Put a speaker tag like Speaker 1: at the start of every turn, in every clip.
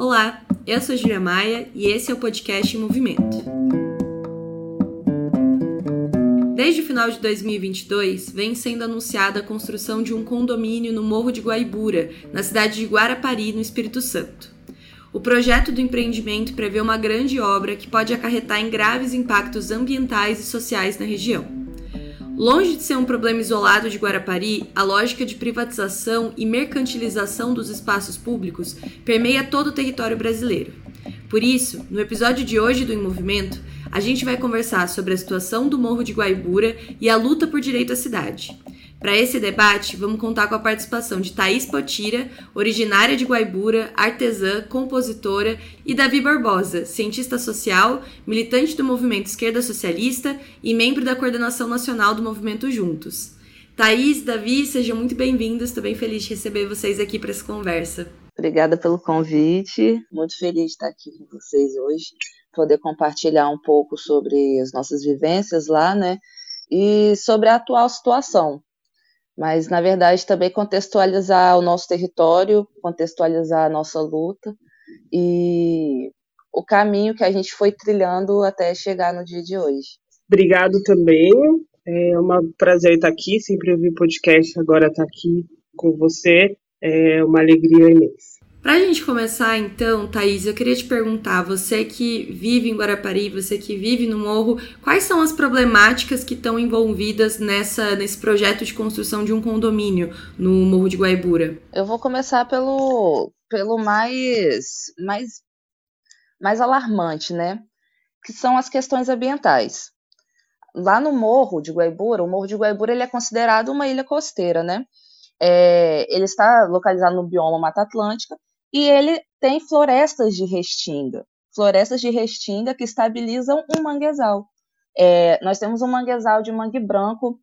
Speaker 1: Olá, eu sou Julia Maia e esse é o podcast em Movimento. Desde o final de 2022, vem sendo anunciada a construção de um condomínio no Morro de Guaibura, na cidade de Guarapari, no Espírito Santo. O projeto do empreendimento prevê uma grande obra que pode acarretar em graves impactos ambientais e sociais na região. Longe de ser um problema isolado de Guarapari, a lógica de privatização e mercantilização dos espaços públicos permeia todo o território brasileiro. Por isso, no episódio de hoje do Em Movimento, a gente vai conversar sobre a situação do Morro de Guaibura e a luta por direito à cidade. Para esse debate, vamos contar com a participação de Thaís Potira, originária de Guaibura, artesã, compositora, e Davi Barbosa, cientista social, militante do movimento Esquerda Socialista e membro da coordenação nacional do movimento Juntos. Thaís, Davi, sejam muito bem-vindos. Estou bem feliz de receber vocês aqui para essa conversa.
Speaker 2: Obrigada pelo convite. Muito feliz de estar aqui com vocês hoje, poder compartilhar um pouco sobre as nossas vivências lá, né? E sobre a atual situação mas na verdade também contextualizar o nosso território, contextualizar a nossa luta e o caminho que a gente foi trilhando até chegar no dia de hoje.
Speaker 3: Obrigado também, é um prazer estar aqui, sempre ouvi o podcast, agora estar aqui com você, é uma alegria imensa.
Speaker 1: Para a gente começar, então, Thaís, eu queria te perguntar: você que vive em Guarapari, você que vive no Morro, quais são as problemáticas que estão envolvidas nessa, nesse projeto de construção de um condomínio no Morro de Guaibura?
Speaker 2: Eu vou começar pelo, pelo mais, mais, mais alarmante, né? Que são as questões ambientais. Lá no Morro de Guaibura, o Morro de Guaibura ele é considerado uma ilha costeira, né? É, ele está localizado no bioma Mata Atlântica e ele tem florestas de restinga, florestas de restinga que estabilizam um manguezal. É, nós temos um manguezal de mangue branco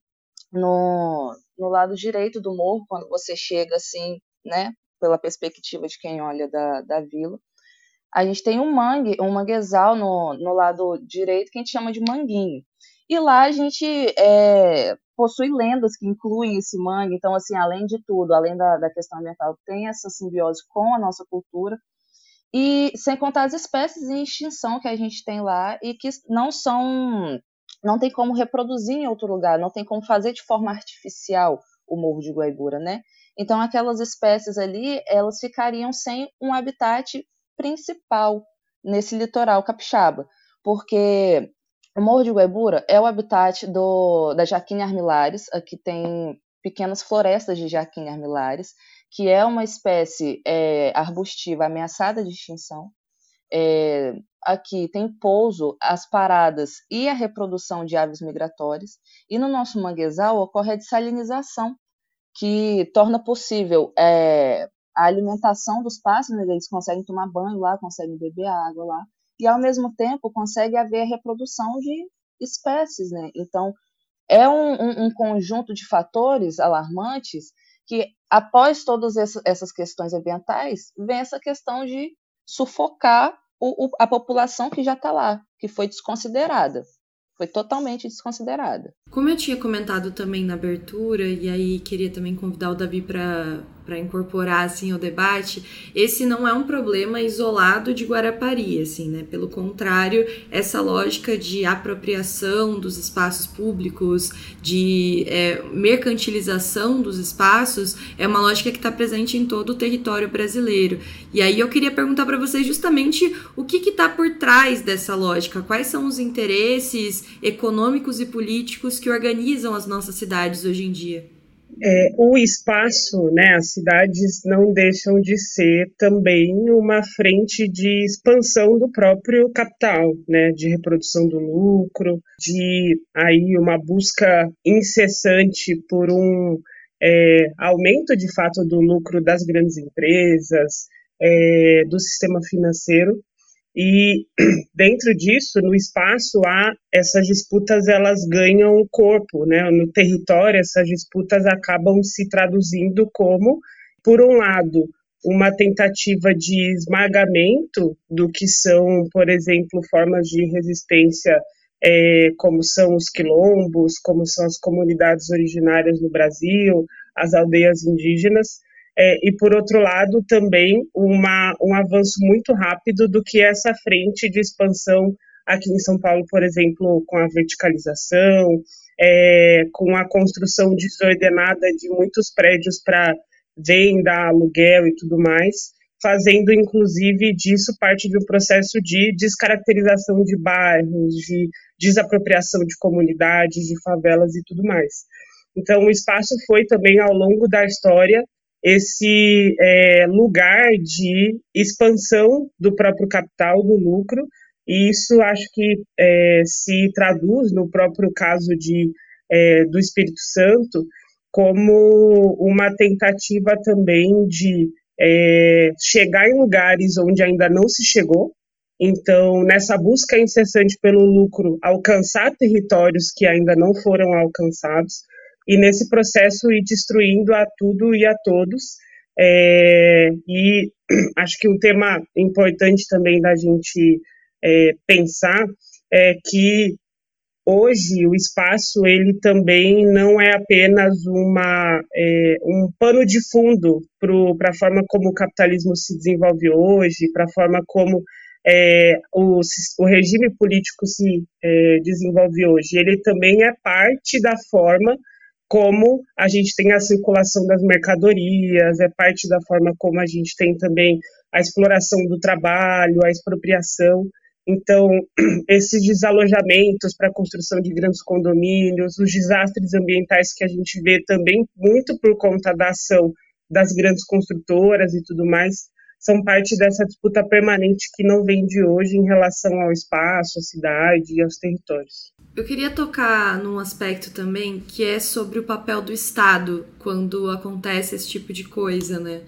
Speaker 2: no, no lado direito do morro, quando você chega assim, né, pela perspectiva de quem olha da, da vila. A gente tem um mangue, um manguezal no, no lado direito que a gente chama de manguinho. E lá a gente é, possui lendas que incluem esse mangue, então, assim, além de tudo, além da, da questão ambiental, tem essa simbiose com a nossa cultura, e sem contar as espécies em extinção que a gente tem lá e que não são, não tem como reproduzir em outro lugar, não tem como fazer de forma artificial o Morro de Guaibura, né? Então, aquelas espécies ali, elas ficariam sem um habitat principal nesse litoral capixaba, porque o Morro de Guaibura é o habitat do, da Jaquina armilares, aqui tem pequenas florestas de Jaquina armilares, que é uma espécie é, arbustiva ameaçada de extinção. É, aqui tem pouso, as paradas e a reprodução de aves migratórias, e no nosso manguezal ocorre a dessalinização, que torna possível é, a alimentação dos pássaros, né, eles conseguem tomar banho lá, conseguem beber água lá, e ao mesmo tempo consegue haver reprodução de espécies, né? Então é um, um, um conjunto de fatores alarmantes que após todas essas questões ambientais vem essa questão de sufocar o, o, a população que já está lá, que foi desconsiderada foi totalmente desconsiderada.
Speaker 1: Como eu tinha comentado também na abertura, e aí queria também convidar o Davi para para incorporar assim o debate, esse não é um problema isolado de Guarapari, assim, né? Pelo contrário, essa lógica de apropriação dos espaços públicos, de é, mercantilização dos espaços, é uma lógica que está presente em todo o território brasileiro. E aí eu queria perguntar para vocês justamente o que está por trás dessa lógica, quais são os interesses econômicos e políticos que organizam as nossas cidades hoje em dia.
Speaker 3: É, o espaço, né, as cidades não deixam de ser também uma frente de expansão do próprio capital, né, de reprodução do lucro, de aí uma busca incessante por um é, aumento de fato do lucro das grandes empresas, é, do sistema financeiro e dentro disso, no espaço, há essas disputas, elas ganham corpo, né? No território, essas disputas acabam se traduzindo como, por um lado, uma tentativa de esmagamento do que são, por exemplo, formas de resistência é, como são os quilombos, como são as comunidades originárias no Brasil, as aldeias indígenas, é, e por outro lado também uma, um avanço muito rápido do que essa frente de expansão aqui em São Paulo, por exemplo, com a verticalização, é, com a construção desordenada de muitos prédios para venda, aluguel e tudo mais, fazendo inclusive disso parte de um processo de descaracterização de bairros, de desapropriação de comunidades, de favelas e tudo mais. Então, o espaço foi também, ao longo da história, esse é, lugar de expansão do próprio capital, do lucro, e isso acho que é, se traduz no próprio caso de, é, do Espírito Santo como uma tentativa também de é, chegar em lugares onde ainda não se chegou. Então, nessa busca incessante pelo lucro, alcançar territórios que ainda não foram alcançados, e nesse processo ir destruindo a tudo e a todos. É, e acho que um tema importante também da gente é, pensar é que hoje o espaço ele também não é apenas uma, é, um pano de fundo para a forma como o capitalismo se desenvolve hoje, para a forma como é, o, o, regime político se é, desenvolve hoje. Ele também é parte da forma como a gente tem a circulação das mercadorias, é parte da forma como a gente tem também a exploração do trabalho, a expropriação. Então, esses desalojamentos para a construção de grandes condomínios, os desastres ambientais que a gente vê também muito por conta da ação das grandes construtoras e tudo mais, são parte dessa disputa permanente que não vem de hoje em relação ao espaço, à cidade e aos territórios.
Speaker 1: Eu queria tocar num aspecto também que é sobre o papel do Estado quando acontece esse tipo de coisa, né?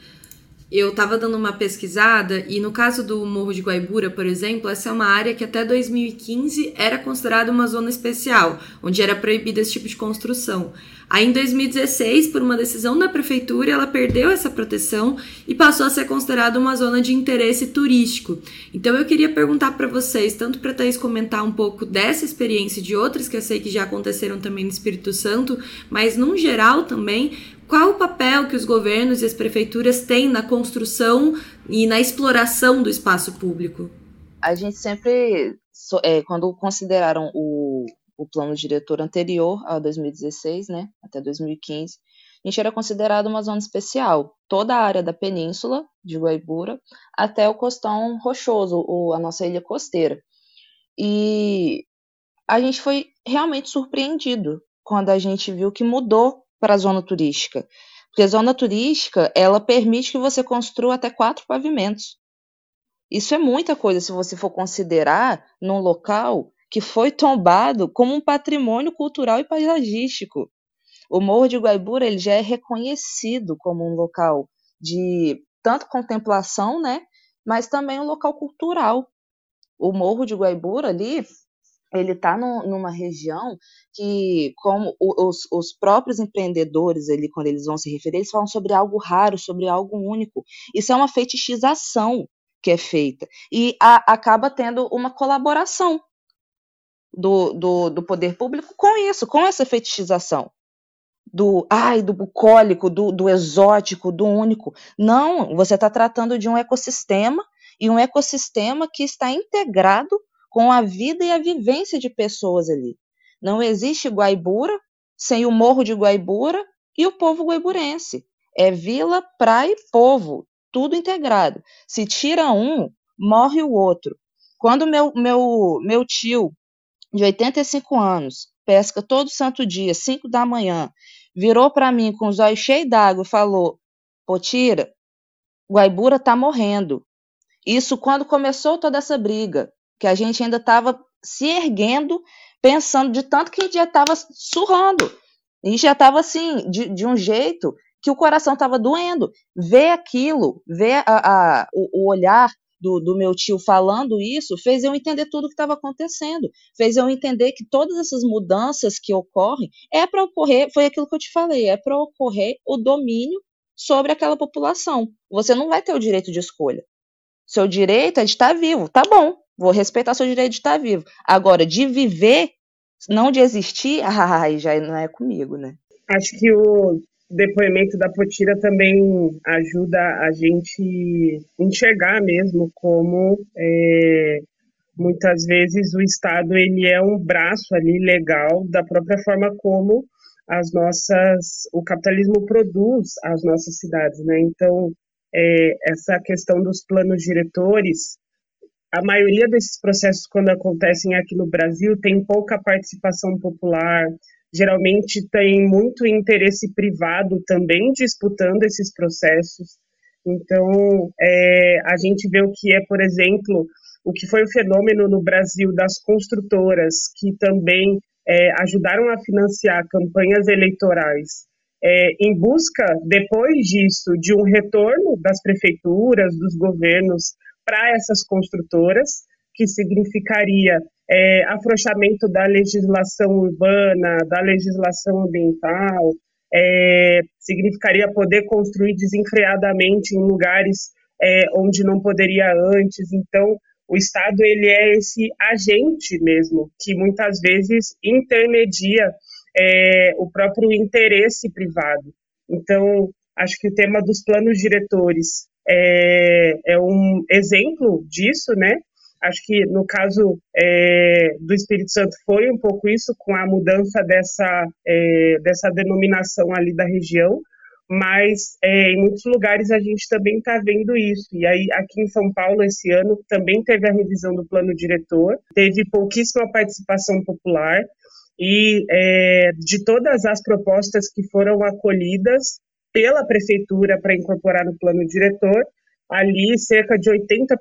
Speaker 1: Eu estava dando uma pesquisada e no caso do Morro de Guaibura, por exemplo, essa é uma área que até 2015 era considerada uma zona especial, onde era proibida esse tipo de construção. Aí em 2016, por uma decisão da prefeitura, ela perdeu essa proteção e passou a ser considerada uma zona de interesse turístico. Então eu queria perguntar para vocês, tanto para Thaís comentar um pouco dessa experiência e de outras que eu sei que já aconteceram também no Espírito Santo, mas num geral também, qual o papel que os governos e as prefeituras têm na construção e na exploração do espaço público?
Speaker 2: A gente sempre, é, quando consideraram o, o plano diretor anterior a 2016, né, até 2015, a gente era considerado uma zona especial. Toda a área da península de Guaibura até o costão rochoso, ou a nossa ilha costeira. E a gente foi realmente surpreendido quando a gente viu que mudou para a zona turística. Porque a zona turística, ela permite que você construa até quatro pavimentos. Isso é muita coisa se você for considerar num local que foi tombado como um patrimônio cultural e paisagístico. O Morro de Guaibura ele já é reconhecido como um local de tanto contemplação, né, mas também um local cultural. O Morro de Guaibura ali, ele está numa região que, como os, os, próprios empreendedores ali, quando eles vão se referir, eles falam sobre algo raro, sobre algo único. Isso é uma fetichização que é feita e a, acaba tendo uma colaboração do, do, do poder público com isso, com essa fetichização do ai, do bucólico, do, do exótico, do único. Não, você está tratando de um ecossistema e um ecossistema que está integrado com a vida e a vivência de pessoas ali. Não existe Guaibura sem o Morro de Guaibura e o povo guaiburense. É vila, praia e povo, tudo integrado. Se tira um, morre o outro. Quando meu, meu, meu tio de 85 anos, pesca todo santo dia, 5 da manhã, virou para mim com os olhos cheios d'água e falou: Potira, Guaibura está morrendo. Isso quando começou toda essa briga, que a gente ainda estava se erguendo, pensando de tanto que a gente já estava surrando. A gente já estava assim, de, de um jeito que o coração estava doendo. Ver aquilo, ver a, a, o, o olhar do, do meu tio falando isso fez eu entender tudo o que estava acontecendo, fez eu entender que todas essas mudanças que ocorrem é para ocorrer, foi aquilo que eu te falei, é para ocorrer o domínio sobre aquela população. Você não vai ter o direito de escolha. Seu direito é de estar vivo, tá bom, vou respeitar seu direito de estar vivo. Agora, de viver, não de existir, ai, já não é comigo, né?
Speaker 3: Acho que o, depoimento da Potira também ajuda a gente enxergar mesmo como é, muitas vezes o Estado ele é um braço ali legal da própria forma como as nossas o capitalismo produz as nossas cidades, né? Então é, essa questão dos planos diretores a maioria desses processos, quando acontecem aqui no Brasil, tem pouca participação popular, geralmente tem muito interesse privado também disputando esses processos. Então, é, a gente vê o que é, por exemplo, o que foi o fenômeno no Brasil das construtoras, que também é, ajudaram a financiar campanhas eleitorais, é, em busca, depois disso, de um retorno das prefeituras, dos governos para essas construtoras, que significaria é, afrouxamento da legislação urbana, da legislação ambiental, é, significaria poder construir desenfreadamente em lugares é, onde não poderia antes. Então, o Estado ele é esse agente mesmo que muitas vezes intermedia é, o próprio interesse privado. Então, acho que o tema dos planos diretores é, é um exemplo disso, né? Acho que no caso é, do Espírito Santo foi um pouco isso, com a mudança dessa, é, dessa denominação ali da região, mas é, em muitos lugares a gente também está vendo isso. E aí, aqui em São Paulo, esse ano, também teve a revisão do plano diretor, teve pouquíssima participação popular, e é, de todas as propostas que foram acolhidas pela prefeitura para incorporar no plano diretor, ali cerca de 80%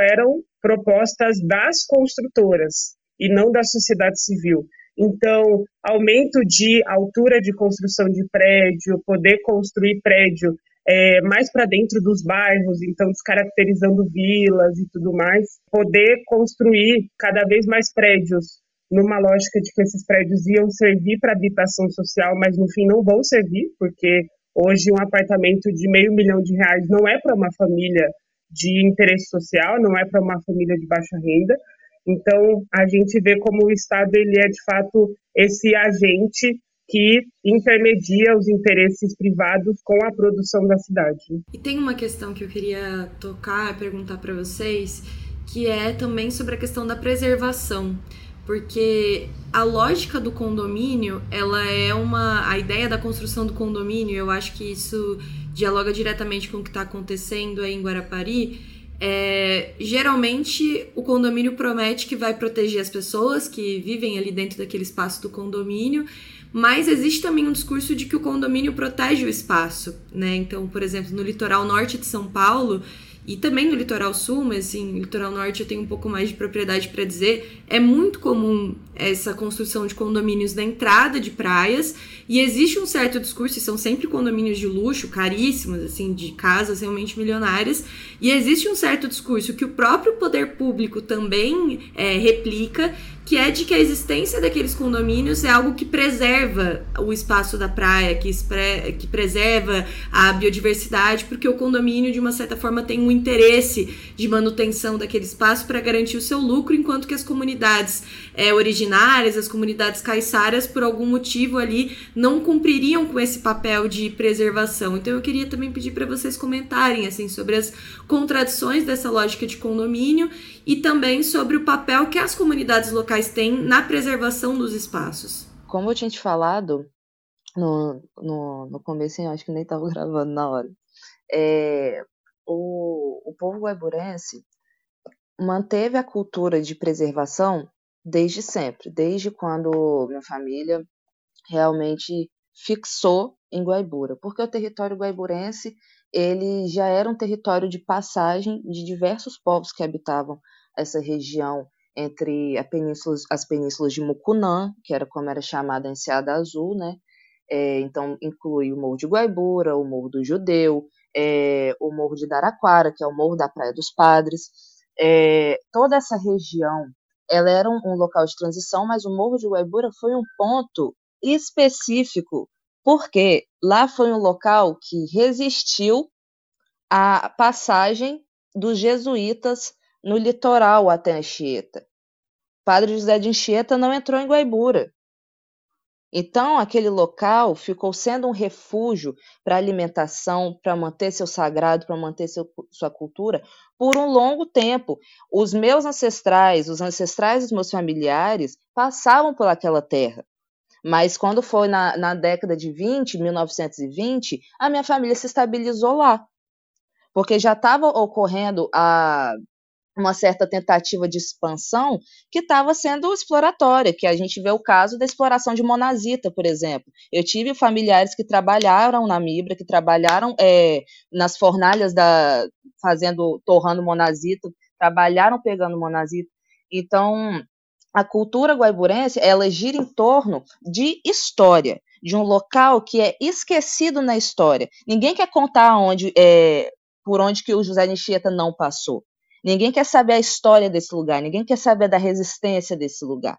Speaker 3: eram propostas das construtoras e não da sociedade civil. Então, aumento de altura de construção de prédio, poder construir prédio é, mais para dentro dos bairros, então descaracterizando vilas e tudo mais, poder construir cada vez mais prédios numa lógica de que esses prédios iam servir para habitação social, mas no fim não vão servir, porque hoje um apartamento de meio milhão de reais não é para uma família de interesse social, não é para uma família de baixa renda. Então, a gente vê como o Estado ele é de fato esse agente que intermedia os interesses privados com a produção da cidade.
Speaker 1: E tem uma questão que eu queria tocar, perguntar para vocês, que é também sobre a questão da preservação porque a lógica do condomínio, ela é uma a ideia da construção do condomínio, eu acho que isso dialoga diretamente com o que está acontecendo aí em Guarapari. É, geralmente o condomínio promete que vai proteger as pessoas que vivem ali dentro daquele espaço do condomínio, mas existe também um discurso de que o condomínio protege o espaço, né? Então, por exemplo, no litoral norte de São Paulo, e também no litoral sul, mas assim, no litoral norte eu tenho um pouco mais de propriedade para dizer, é muito comum essa construção de condomínios na entrada de praias. E existe um certo discurso, e são sempre condomínios de luxo, caríssimos, assim, de casas realmente milionárias, e existe um certo discurso que o próprio poder público também é, replica, que é de que a existência daqueles condomínios é algo que preserva o espaço da praia, que, que preserva a biodiversidade, porque o condomínio, de uma certa forma, tem um interesse de manutenção daquele espaço para garantir o seu lucro, enquanto que as comunidades é, originárias, as comunidades caiçaras, por algum motivo ali, não cumpririam com esse papel de preservação. Então eu queria também pedir para vocês comentarem assim sobre as contradições dessa lógica de condomínio e também sobre o papel que as comunidades locais têm na preservação dos espaços.
Speaker 2: Como eu tinha te falado no, no, no começo, acho que nem estava gravando na hora. É, o, o povo guaiburense manteve a cultura de preservação desde sempre, desde quando minha família realmente fixou em Guaibura, porque o território guaiburense ele já era um território de passagem de diversos povos que habitavam essa região entre península, as penínsulas de Mucunã, que era como era chamada a Enseada Azul, né? É, então inclui o Morro de Guaibura, o Morro do Judeu, é, o Morro de Daraquara, que é o Morro da Praia dos Padres. É, toda essa região ela era um, um, local de transição, mas o Morro de Guaibura foi um ponto específico, porque lá foi um local que resistiu à passagem dos jesuítas no litoral até Anchieta. Padre José de Anchieta não entrou em Guaibura. Então, aquele local ficou sendo um refúgio para alimentação, para manter seu sagrado, para manter seu, sua cultura, por um longo tempo. Os meus ancestrais, os ancestrais dos meus familiares, passavam por aquela terra. Mas quando foi na, na década de 20, 1920, a minha família se estabilizou lá. Porque já estava ocorrendo a, uma certa tentativa de expansão que estava sendo exploratória, que a gente vê o caso da exploração de monazita, por exemplo. Eu tive familiares que trabalharam na Mibra, que trabalharam é, nas fornalhas da fazendo, torrando monazita, trabalharam pegando monazita. Então, a cultura guaiburense, ela gira em torno de história, de um local que é esquecido na história. Ninguém quer contar onde, é, por onde que o José Anchieta não passou. Ninguém quer saber a história desse lugar, ninguém quer saber da resistência desse lugar.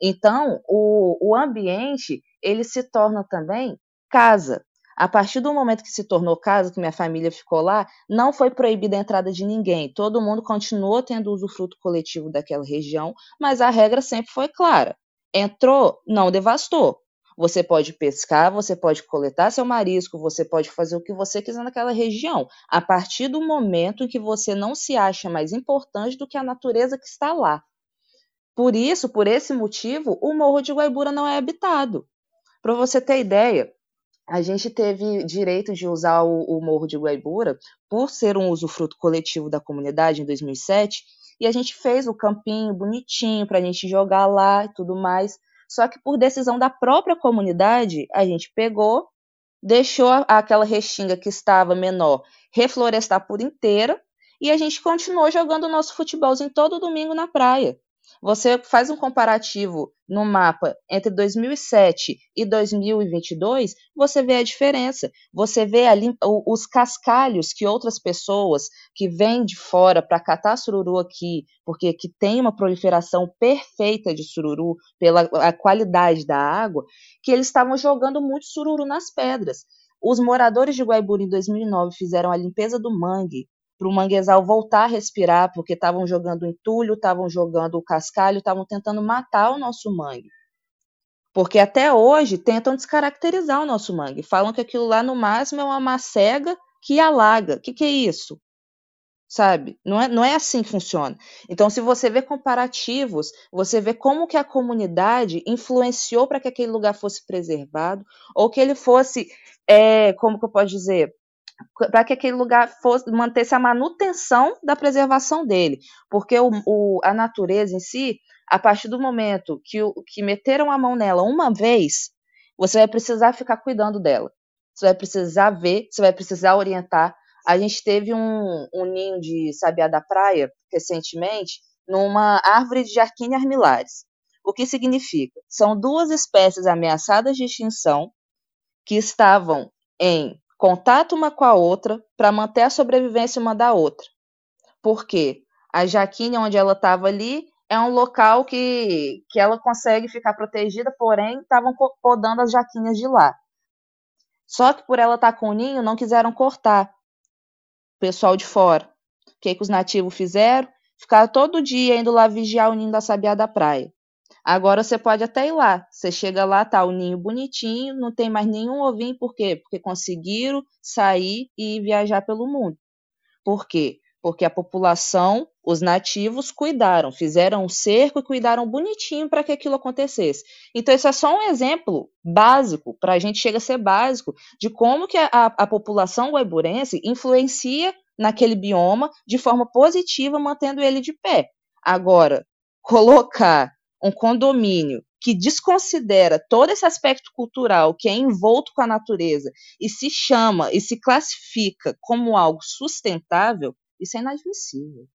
Speaker 2: Então, o, o ambiente, ele se torna também casa. A partir do momento que se tornou casa, que minha família ficou lá, não foi proibida a entrada de ninguém. Todo mundo continuou tendo usufruto coletivo daquela região, mas a regra sempre foi clara. Entrou, não devastou. Você pode pescar, você pode coletar seu marisco, você pode fazer o que você quiser naquela região, a partir do momento em que você não se acha mais importante do que a natureza que está lá. Por isso, por esse motivo, o Morro de Guaibura não é habitado. Para você ter ideia, a gente teve direito de usar o, o Morro de Guaibura por ser um usufruto coletivo da comunidade em 2007, e a gente fez o campinho bonitinho para a gente jogar lá e tudo mais. Só que por decisão da própria comunidade, a gente pegou, deixou aquela restinga que estava menor reflorestar por inteira e a gente continuou jogando o nosso futebolzinho todo domingo na praia. Você faz um comparativo no mapa entre 2007 e 2022, você vê a diferença. Você vê ali os cascalhos que outras pessoas que vêm de fora para catar sururu aqui, porque aqui tem uma proliferação perfeita de sururu pela qualidade da água, que eles estavam jogando muito sururu nas pedras. Os moradores de Guaiburi em 2009 fizeram a limpeza do mangue para o manguezal voltar a respirar, porque estavam jogando entulho, estavam jogando o cascalho, estavam tentando matar o nosso mangue. Porque até hoje tentam descaracterizar o nosso mangue. Falam que aquilo lá no máximo é uma macega que alaga. O que, que é isso? Sabe? Não é, não é assim que funciona. Então, se você vê comparativos, você vê como que a comunidade influenciou para que aquele lugar fosse preservado, ou que ele fosse, é, como que eu posso dizer, para que aquele lugar fosse mantesse a manutenção da preservação dele, porque o, o, a natureza em si, a partir do momento que, o, que meteram a mão nela uma vez, você vai precisar ficar cuidando dela, você vai precisar ver, você vai precisar orientar. A gente teve um, um ninho de sabiá da praia recentemente numa árvore de Jarquínia armilares. O que significa? São duas espécies ameaçadas de extinção que estavam em contato uma com a outra para manter a sobrevivência uma da outra. Porque a Jaquine, onde ela estava ali, é um local que, que ela consegue ficar protegida, porém estavam podando as jaquinhas de lá. Só que por ela estar tá com o ninho, não quiseram cortar o pessoal de fora. O que, que os nativos fizeram? Ficaram todo dia indo lá vigiar o ninho da sabiá da praia. Agora você pode até ir lá. Você chega lá, tá o ninho bonitinho, não tem mais nenhum ovinho, por quê? Porque conseguiram sair e viajar pelo mundo. Por quê? Porque a população, os nativos, cuidaram, fizeram um cerco e cuidaram bonitinho para que aquilo acontecesse. Então, isso é só um exemplo básico, para a gente chega a ser básico, de como que a, a população guaiburense influencia naquele bioma de forma positiva, mantendo ele de pé. Agora, colocar um condomínio que desconsidera todo esse aspecto cultural que é envolto com a natureza e se chama e se classifica como algo sustentável, isso é inadmissível.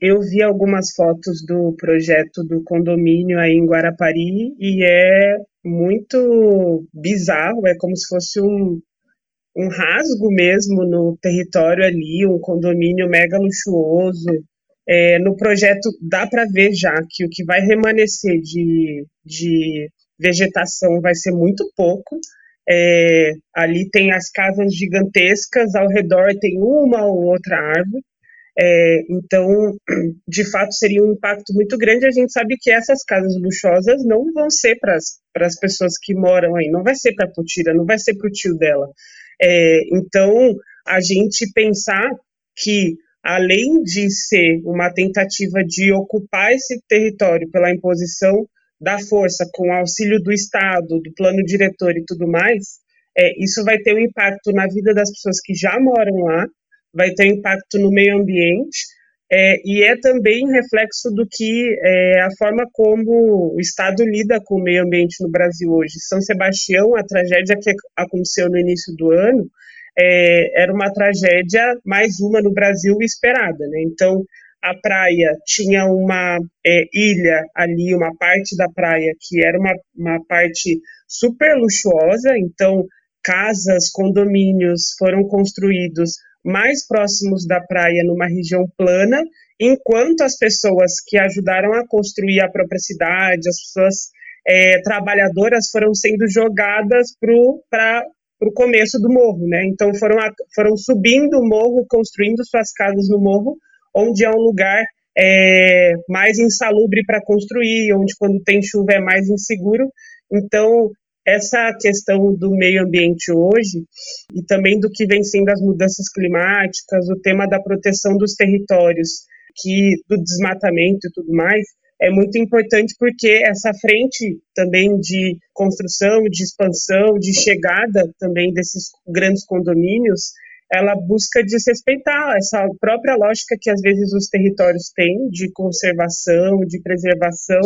Speaker 3: Eu vi algumas fotos do projeto do condomínio aí em Guarapari e é muito bizarro, é como se fosse um, um rasgo mesmo no território ali, um condomínio mega luxuoso, é, no projeto dá para ver já que o que vai remanescer de, de vegetação vai ser muito pouco. É, ali tem as casas gigantescas, ao redor tem uma ou outra árvore. É, então, de fato, seria um impacto muito grande. A gente sabe que essas casas luxuosas não vão ser para as pessoas que moram aí, não vai ser para a Putira, não vai ser para o tio dela. É, então, a gente pensar que, além de ser uma tentativa de ocupar esse território pela imposição da força, com auxílio do Estado, do plano diretor e tudo mais, é, isso vai ter um impacto na vida das pessoas que já moram lá, vai ter impacto no meio ambiente, é, e é também reflexo do que é, a forma como o Estado lida com o meio ambiente no Brasil hoje. São Sebastião, a tragédia que aconteceu no início do ano, é, era uma tragédia, mais uma no Brasil esperada. Né? Então, a praia tinha uma é, ilha ali, uma parte da praia que era uma, uma parte super luxuosa, então casas, condomínios foram construídos mais próximos da praia, numa região plana, enquanto as pessoas que ajudaram a construir a própria cidade, as pessoas é, trabalhadoras foram sendo jogadas para o começo do morro, né? Então foram, foram subindo o morro, construindo suas casas no morro, onde é um lugar é, mais insalubre para construir, onde quando tem chuva é mais inseguro. Então essa questão do meio ambiente hoje e também do que vem sendo as mudanças climáticas, o tema da proteção dos territórios, que do desmatamento e tudo mais, é muito importante porque essa frente também de construção, de expansão, de chegada também desses grandes condomínios, ela busca desrespeitar essa própria lógica que às vezes os territórios têm de conservação, de preservação,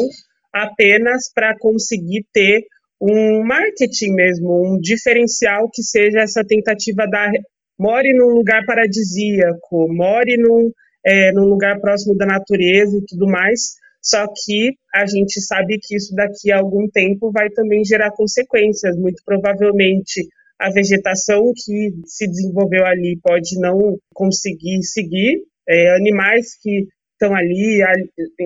Speaker 3: apenas para conseguir ter um marketing mesmo, um diferencial que seja essa tentativa da more num lugar paradisíaco, more num, é, num lugar próximo da natureza e tudo mais, só que a gente sabe que isso daqui a algum tempo vai também gerar consequências, muito provavelmente a vegetação que se desenvolveu ali pode não conseguir seguir, é, animais que estão ali,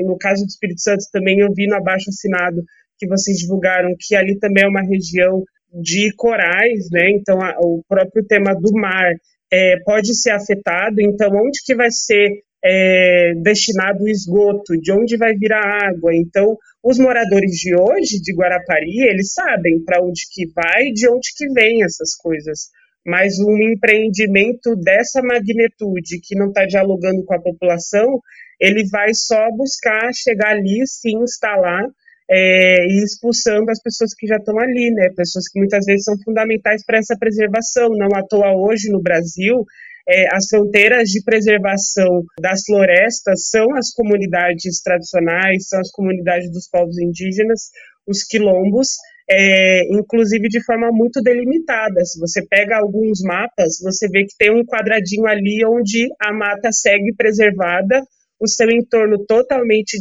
Speaker 3: no caso do Espírito Santo também eu vi no abaixo assinado que vocês divulgaram, que ali também é uma região de corais, né? Então a, o próprio tema do mar é, pode ser afetado. Então onde que vai ser é, destinado o esgoto? De onde vai vir a água? Então os moradores de hoje de Guarapari eles sabem para onde que vai, de onde que vem essas coisas. Mas um empreendimento dessa magnitude que não está dialogando com a população, ele vai só buscar chegar ali, se instalar é, e expulsando as pessoas que já estão ali, né? Pessoas que muitas vezes são fundamentais para essa preservação. Não à toa hoje no Brasil, é, as fronteiras de preservação das florestas são as comunidades tradicionais, são as comunidades dos povos indígenas, os quilombos, é, inclusive de forma muito delimitada. Se você pega alguns mapas, você vê que tem um quadradinho ali onde a mata segue preservada o seu entorno totalmente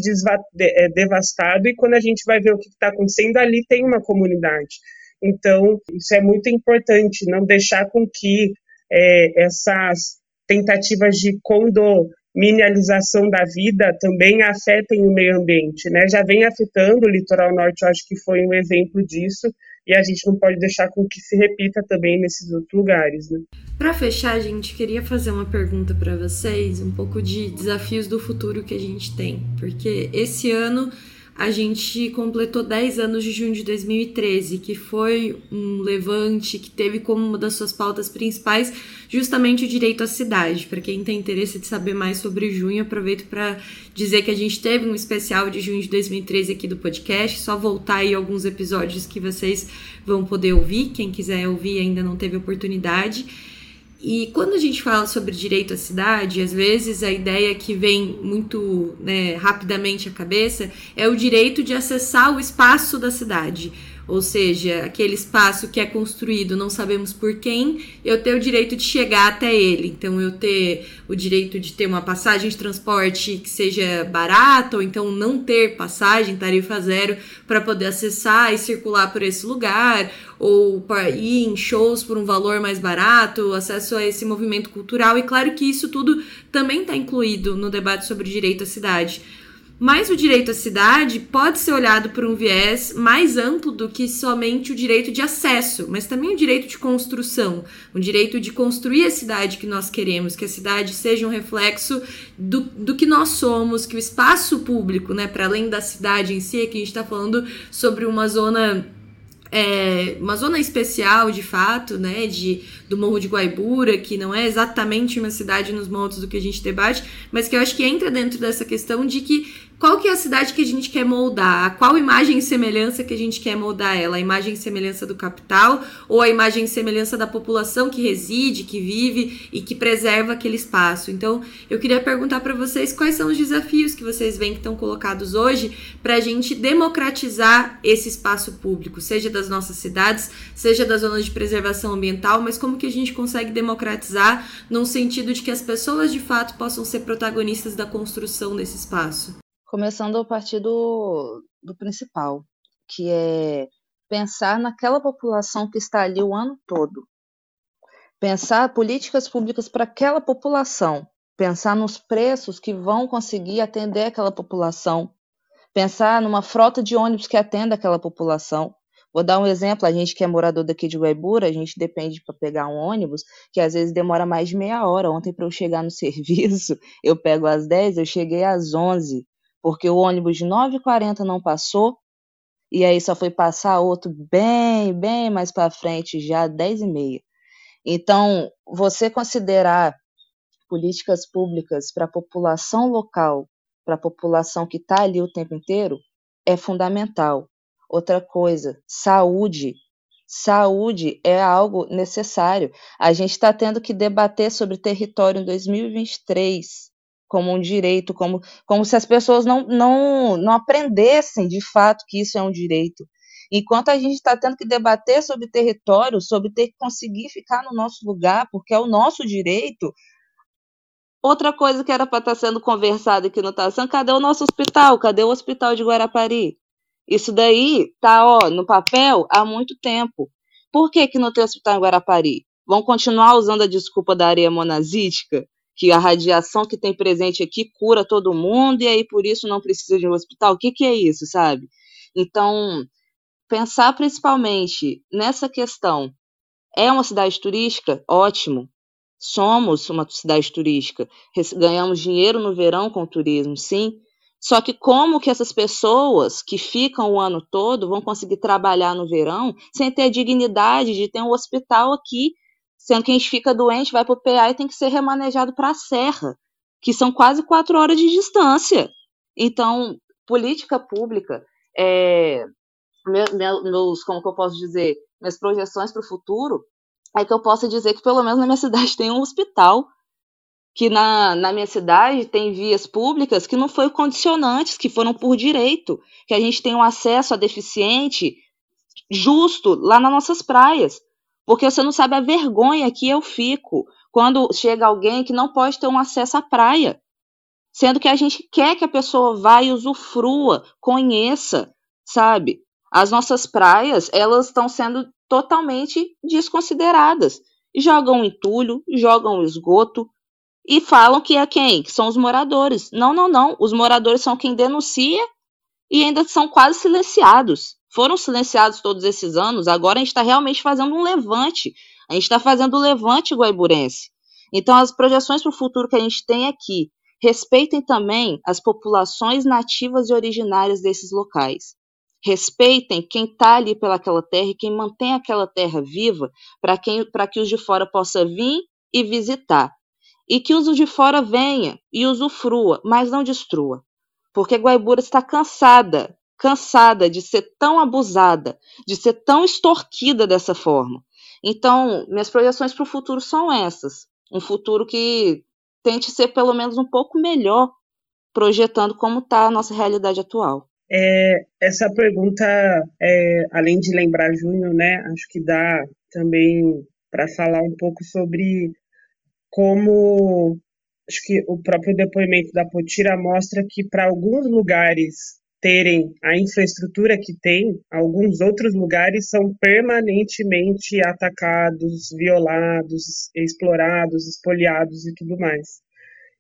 Speaker 3: é, devastado, e quando a gente vai ver o que está acontecendo, ali tem uma comunidade. Então, isso é muito importante, não deixar com que é, essas tentativas de condominialização da vida também afetem o meio ambiente, né? Já vem afetando o litoral norte, eu acho que foi um exemplo disso, e a gente não pode deixar com que se repita também nesses outros lugares, né?
Speaker 1: Para fechar, gente, queria fazer uma pergunta para vocês, um pouco de desafios do futuro que a gente tem, porque esse ano a gente completou 10 anos de junho de 2013, que foi um levante que teve como uma das suas pautas principais justamente o direito à cidade. Para quem tem interesse de saber mais sobre junho, aproveito para dizer que a gente teve um especial de junho de 2013 aqui do podcast, só voltar aí alguns episódios que vocês vão poder ouvir, quem quiser ouvir ainda não teve oportunidade. E quando a gente fala sobre direito à cidade, às vezes a ideia que vem muito né, rapidamente à cabeça é o direito de acessar o espaço da cidade ou seja, aquele espaço que é construído, não sabemos por quem, eu ter o direito de chegar até ele. Então, eu ter o direito de ter uma passagem de transporte que seja barata, ou então não ter passagem, tarifa zero, para poder acessar e circular por esse lugar, ou ir em shows por um valor mais barato, acesso a esse movimento cultural. E claro que isso tudo também está incluído no debate sobre direito à cidade. Mas o direito à cidade pode ser olhado por um viés mais amplo do que somente o direito de acesso, mas também o direito de construção, o direito de construir a cidade que nós queremos, que a cidade seja um reflexo do, do que nós somos, que o espaço público, né, para além da cidade em si, que a gente está falando sobre uma zona é, uma zona especial, de fato, né, de, do Morro de Guaibura, que não é exatamente uma cidade nos moldes do que a gente debate, mas que eu acho que entra dentro dessa questão de que qual que é a cidade que a gente quer moldar? Qual imagem e semelhança que a gente quer moldar ela? A imagem e semelhança do capital ou a imagem e semelhança da população que reside, que vive e que preserva aquele espaço? Então, eu queria perguntar para vocês quais são os desafios que vocês veem que estão colocados hoje para a gente democratizar esse espaço público, seja das nossas cidades, seja das zonas de preservação ambiental, mas como que a gente consegue democratizar num sentido de que as pessoas de fato possam ser protagonistas da construção desse espaço?
Speaker 2: Começando a partir do, do principal, que é pensar naquela população que está ali o ano todo. Pensar políticas públicas para aquela população. Pensar nos preços que vão conseguir atender aquela população. Pensar numa frota de ônibus que atenda aquela população. Vou dar um exemplo, a gente que é morador daqui de Guaibura, a gente depende para pegar um ônibus, que às vezes demora mais de meia hora. Ontem, para eu chegar no serviço, eu pego às 10, eu cheguei às 11 porque o ônibus de 9h40 não passou, e aí só foi passar outro bem, bem mais para frente, já 10h30. Então, você considerar políticas públicas para a população local, para a população que está ali o tempo inteiro, é fundamental. Outra coisa, saúde. Saúde é algo necessário. A gente está tendo que debater sobre território em 2023 como um direito, como, como se as pessoas não, não, não aprendessem de fato que isso é um direito. Enquanto a gente está tendo que debater sobre território, sobre ter que conseguir ficar no nosso lugar, porque é o nosso direito. Outra coisa que era para estar tá sendo conversada aqui no está sendo, cadê o nosso hospital? Cadê o hospital de Guarapari? Isso daí tá ó, no papel há muito tempo. Por que, que não tem hospital em Guarapari? Vão continuar usando a desculpa da areia monazítica? Que a radiação que tem presente aqui cura todo mundo e aí por isso não precisa de um hospital. O que, que é isso, sabe? Então, pensar principalmente nessa questão. É uma cidade turística? Ótimo. Somos uma cidade turística. Ganhamos dinheiro no verão com o turismo, sim. Só que como que essas pessoas que ficam o ano todo vão conseguir trabalhar no verão sem ter a dignidade de ter um hospital aqui sendo que a gente fica doente, vai para o PA e tem que ser remanejado para a Serra, que são quase quatro horas de distância. Então, política pública, é, meus, como que eu posso dizer, minhas projeções para o futuro, é que eu possa dizer que pelo menos na minha cidade tem um hospital, que na, na minha cidade tem vias públicas que não foram condicionantes, que foram por direito, que a gente tem um acesso a deficiente justo lá nas nossas praias. Porque você não sabe a vergonha que eu fico quando chega alguém que não pode ter um acesso à praia. Sendo que a gente quer que a pessoa vá e usufrua, conheça, sabe? As nossas praias, elas estão sendo totalmente desconsideradas. Jogam entulho, jogam esgoto e falam que é quem? Que são os moradores. Não, não, não. Os moradores são quem denuncia e ainda são quase silenciados foram silenciados todos esses anos, agora a gente está realmente fazendo um levante. A gente está fazendo o levante guaiburense. Então, as projeções para o futuro que a gente tem aqui respeitem também as populações nativas e originárias desses locais. Respeitem quem está ali pelaquela terra e quem mantém aquela terra viva para que os de fora possam vir e visitar. E que os de fora venha e usufrua, mas não destrua. Porque Guaibura está cansada cansada de ser tão abusada, de ser tão extorquida dessa forma. Então, minhas projeções para o futuro são essas. Um futuro que tente ser pelo menos um pouco melhor, projetando como está a nossa realidade atual.
Speaker 3: É, essa pergunta, é, além de lembrar Júnior, né, acho que dá também para falar um pouco sobre como acho que o próprio depoimento da Potira mostra que para alguns lugares terem a infraestrutura que tem, alguns outros lugares são permanentemente atacados, violados, explorados, espoliados e tudo mais.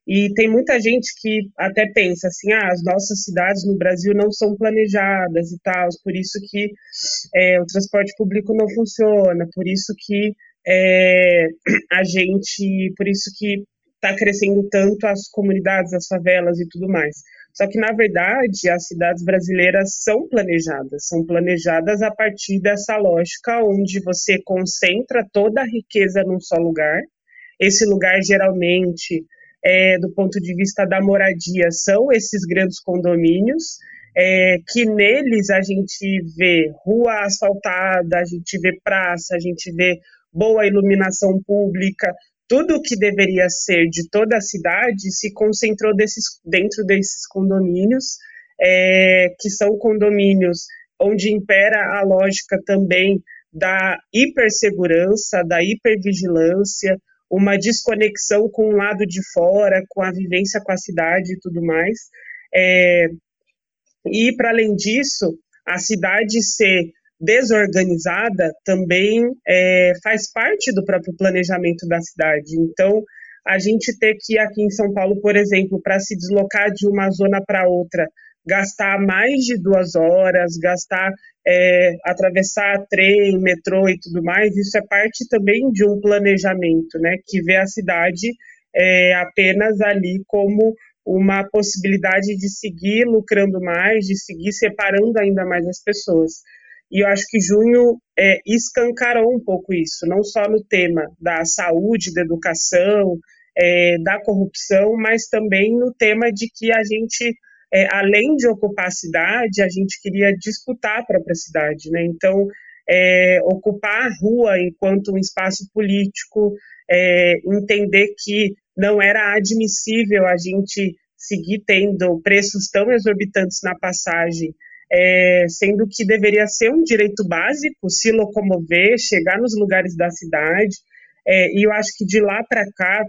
Speaker 3: E tem muita gente que até pensa assim, ah, as nossas cidades no Brasil não são planejadas e tal, por isso que é, o transporte público não funciona, por isso que é, a gente, por isso que está crescendo tanto as comunidades, as favelas e tudo mais. Só que, na verdade, as cidades brasileiras são planejadas, são planejadas a partir dessa lógica onde você concentra toda a riqueza num só lugar. Esse lugar, geralmente, é, do ponto de vista da moradia, são esses grandes condomínios, é, que neles a gente vê rua asfaltada, a gente vê praça, a gente vê boa iluminação pública, tudo o que deveria ser de toda a cidade se concentrou desses, dentro desses condomínios, é, que são condomínios onde impera a lógica também da hipersegurança, da hipervigilância, uma desconexão com o lado de fora, com a vivência com a cidade e tudo mais. É, e, para além disso, a cidade ser desorganizada também é, faz parte do próprio planejamento da cidade. Então, a gente ter que aqui em São Paulo, por exemplo, para se deslocar de uma zona para outra, gastar mais de duas horas, gastar é, atravessar trem, metrô e tudo mais, isso é parte também de um planejamento, né, que vê a cidade é, apenas ali como uma possibilidade de seguir lucrando mais, de seguir separando ainda mais as pessoas. E eu acho que junho é, escancarou um pouco isso, não só no tema da saúde, da educação, é, da corrupção, mas também no tema de que a gente é, além de ocupar a cidade, a gente queria disputar a própria cidade, né? Então, é, ocupar a rua enquanto um espaço político, é, entender que não era admissível a gente seguir tendo preços tão exorbitantes na passagem, é, sendo que deveria ser um direito básico se locomover, chegar nos lugares da cidade. É, e eu acho que de lá para cá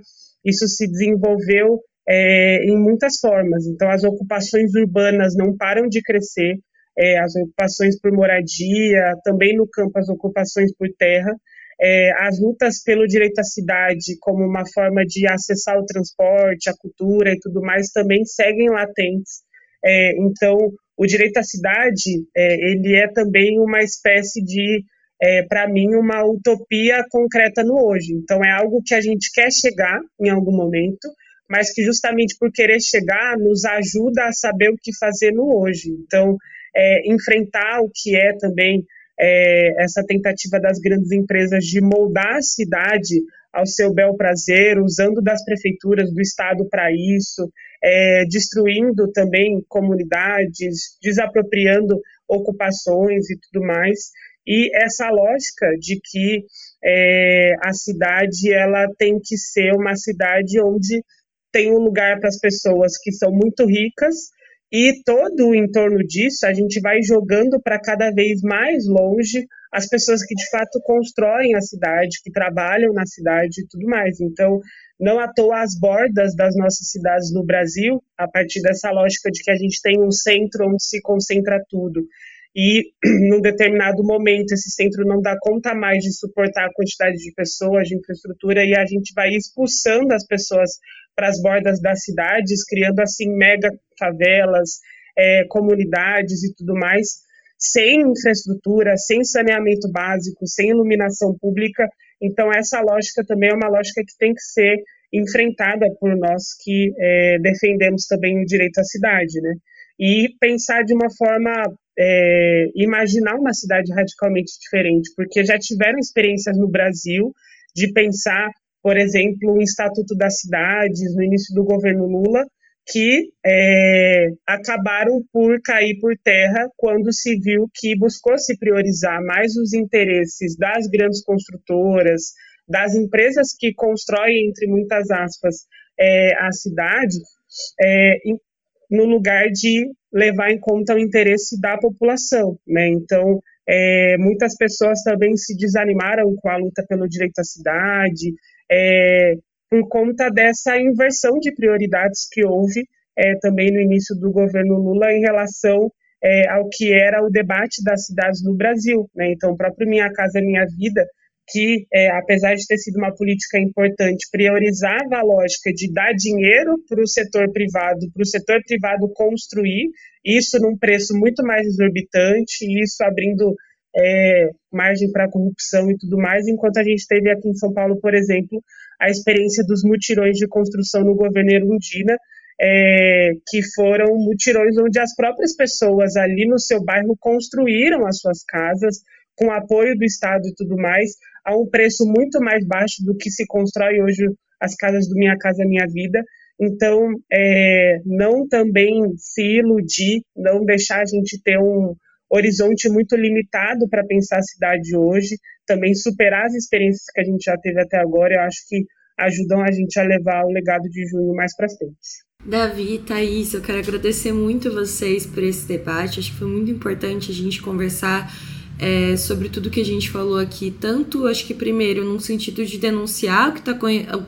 Speaker 3: isso se desenvolveu é, em muitas formas. Então, as ocupações urbanas não param de crescer, é, as ocupações por moradia, também no campo as ocupações por terra, é, as lutas pelo direito à cidade como uma forma de acessar o transporte, a cultura e tudo mais também seguem latentes. É, então, o direito à cidade, é, ele é também uma espécie de é, para mim, uma utopia concreta no hoje. Então, é algo que a gente quer chegar em algum momento, mas que justamente por querer chegar nos ajuda a saber o que fazer no hoje. Então, é, enfrentar o que é também é, essa tentativa das grandes empresas de moldar a cidade ao seu bel prazer, usando das prefeituras do estado para isso, é, destruindo também comunidades, desapropriando ocupações e tudo mais. E essa lógica de que é, a cidade ela tem que ser uma cidade onde tem um lugar para as pessoas que são muito ricas e todo o entorno disso a gente vai jogando para cada vez mais longe as pessoas que de fato constroem a cidade, que trabalham na cidade e tudo mais. Então, não à toa as bordas das nossas cidades no Brasil, a partir dessa lógica de que a gente tem um centro onde se concentra tudo e num determinado momento esse centro não dá conta mais de suportar a quantidade de pessoas, de infraestrutura, e a gente vai expulsando as pessoas para as bordas das cidades, criando assim mega favelas, é, comunidades e tudo mais, sem infraestrutura, sem saneamento básico, sem iluminação pública. Então essa lógica também é uma lógica que tem que ser enfrentada por nós que é, defendemos também o direito à cidade, né? E pensar de uma forma é, imaginar uma cidade radicalmente diferente, porque já tiveram experiências no Brasil de pensar, por exemplo, o Estatuto das Cidades no início do governo Lula, que é, acabaram por cair por terra quando se viu que buscou se priorizar mais os interesses das grandes construtoras, das empresas que constroem, entre muitas aspas, é, a cidade, é, no lugar de levar em conta o interesse da população, né? Então, é, muitas pessoas também se desanimaram com a luta pelo direito à cidade, é, por conta dessa inversão de prioridades que houve é, também no início do governo Lula em relação é, ao que era o debate das cidades no Brasil. Né? Então, o próprio Minha Casa Minha Vida, que, é, apesar de ter sido uma política importante, priorizava a lógica de dar dinheiro para o setor privado, para o setor privado construir, isso num preço muito mais exorbitante, isso abrindo é, margem para corrupção e tudo mais, enquanto a gente teve aqui em São Paulo, por exemplo, a experiência dos mutirões de construção no governo Erundina, é, que foram mutirões onde as próprias pessoas ali no seu bairro construíram as suas casas com apoio do Estado e tudo mais, a um preço muito mais baixo do que se constrói hoje as casas do Minha Casa Minha Vida. Então, é, não também se iludir, não deixar a gente ter um horizonte muito limitado para pensar a cidade hoje, também superar as experiências que a gente já teve até agora, eu acho que ajudam a gente a levar o legado de junho mais para frente.
Speaker 1: Davi, Thaís, eu quero agradecer muito vocês por esse debate. Acho que foi muito importante a gente conversar é, sobre tudo que a gente falou aqui, tanto acho que primeiro no sentido de denunciar o que está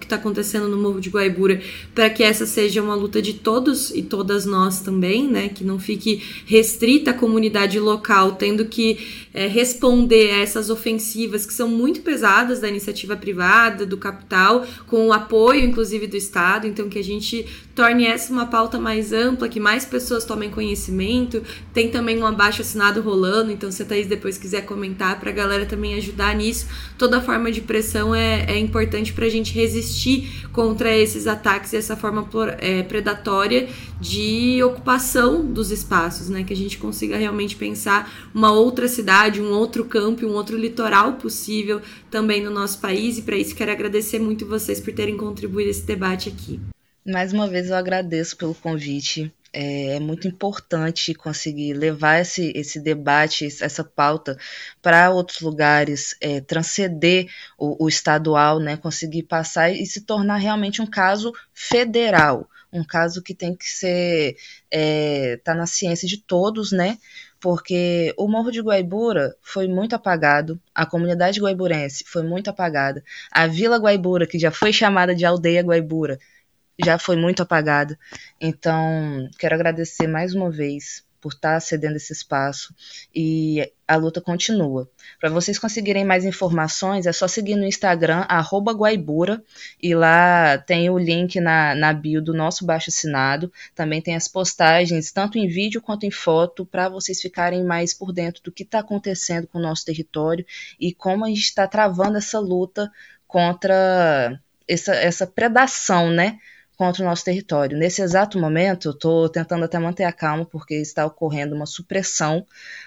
Speaker 1: tá acontecendo no Morro de Guaibura, para que essa seja uma luta de todos e todas nós também, né? Que não fique restrita à comunidade local, tendo que é, responder a essas ofensivas que são muito pesadas da iniciativa privada, do capital, com o apoio, inclusive, do Estado. Então, que a gente torne essa uma pauta mais ampla, que mais pessoas tomem conhecimento. Tem também um abaixo assinado rolando, então se a Thaís depois quiser comentar, para a galera também ajudar nisso. Toda forma de pressão é, é importante para a gente resistir contra esses ataques e essa forma é, predatória de ocupação dos espaços, né? Que a gente consiga realmente pensar uma outra cidade, um outro campo, um outro litoral possível também no nosso país. E para isso quero agradecer muito vocês por terem contribuído esse debate aqui.
Speaker 2: Mais uma vez eu agradeço pelo convite. É, é muito importante conseguir levar esse, esse debate, essa pauta para outros lugares, é, transcender o, o estadual, né, conseguir passar e se tornar realmente um caso federal, um caso que tem que ser é, tá na ciência de todos, né? Porque o Morro de Guaibura foi muito apagado, a comunidade guaiburense foi muito apagada, a Vila Guaibura, que já foi chamada de Aldeia Guaibura, já foi muito apagada. Então, quero agradecer mais uma vez por estar cedendo esse espaço e a luta continua. Para vocês conseguirem mais informações, é só seguir no Instagram, Guaibura, e lá tem o link na, na bio do nosso baixo assinado. Também tem as postagens, tanto em vídeo quanto em foto, para vocês ficarem mais por dentro do que está acontecendo com o nosso território e como a gente está travando essa luta contra essa, essa predação, né? Contra o nosso território. Nesse exato momento, eu estou tentando até manter a calma, porque está ocorrendo uma supressão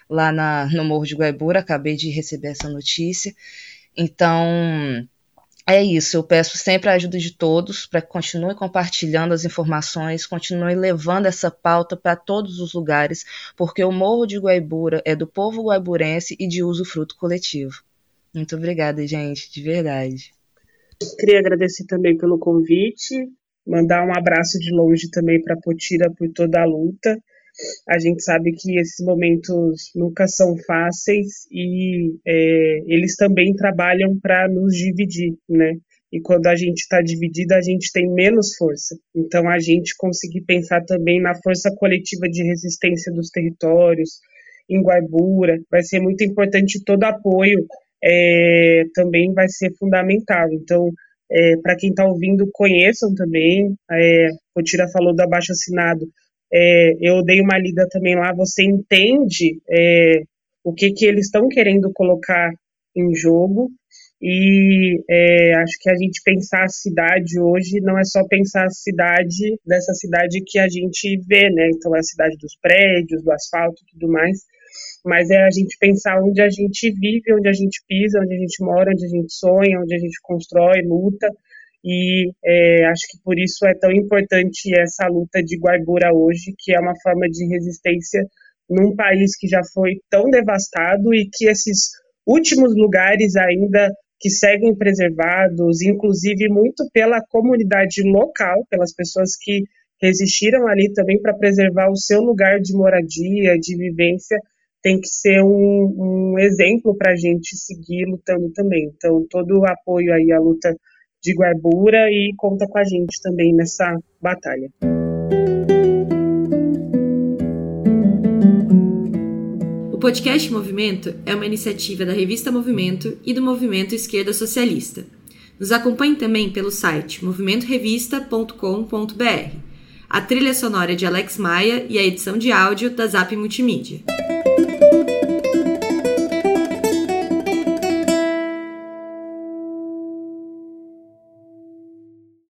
Speaker 2: lá na, no Morro de Guaibura, acabei de receber essa notícia. Então, é isso, eu peço sempre a ajuda de todos para que continue compartilhando as informações, continue levando essa pauta para todos os lugares, porque o Morro de Guaibura é do povo guaiburense e de uso fruto coletivo. Muito obrigada, gente, de verdade.
Speaker 3: Queria agradecer também pelo convite. Mandar um abraço de longe também para Potira por toda a luta. A gente sabe que esses momentos nunca são fáceis e é, eles também trabalham para nos dividir, né? E quando a gente está dividida, a gente tem menos força. Então, a gente conseguir pensar também na força coletiva de resistência dos territórios, em Guaibura, vai ser muito importante. Todo apoio é, também vai ser fundamental. Então, é, Para quem está ouvindo, conheçam também. É, o Tira falou do abaixo assinado. É, eu dei uma lida também lá. Você entende é, o que, que eles estão querendo colocar em jogo. E é, acho que a gente pensar a cidade hoje não é só pensar a cidade dessa cidade que a gente vê, né? Então, é a cidade dos prédios, do asfalto e tudo mais mas é a gente pensar onde a gente vive, onde a gente pisa, onde a gente mora, onde a gente sonha, onde a gente constrói, luta, e é, acho que por isso é tão importante essa luta de Guaibura hoje, que é uma forma de resistência num país que já foi tão devastado e que esses últimos lugares ainda que seguem preservados, inclusive muito pela comunidade local, pelas pessoas que resistiram ali também para preservar o seu lugar de moradia, de vivência, tem que ser um, um exemplo para a gente seguir lutando também. Então, todo o apoio aí à luta de Guaibura e conta com a gente também nessa batalha.
Speaker 1: podcast Movimento é uma iniciativa da revista Movimento e do Movimento Esquerda Socialista. Nos acompanhe também pelo site movimentorevista.com.br. A trilha sonora é de Alex Maia e a edição de áudio da Zap Multimídia.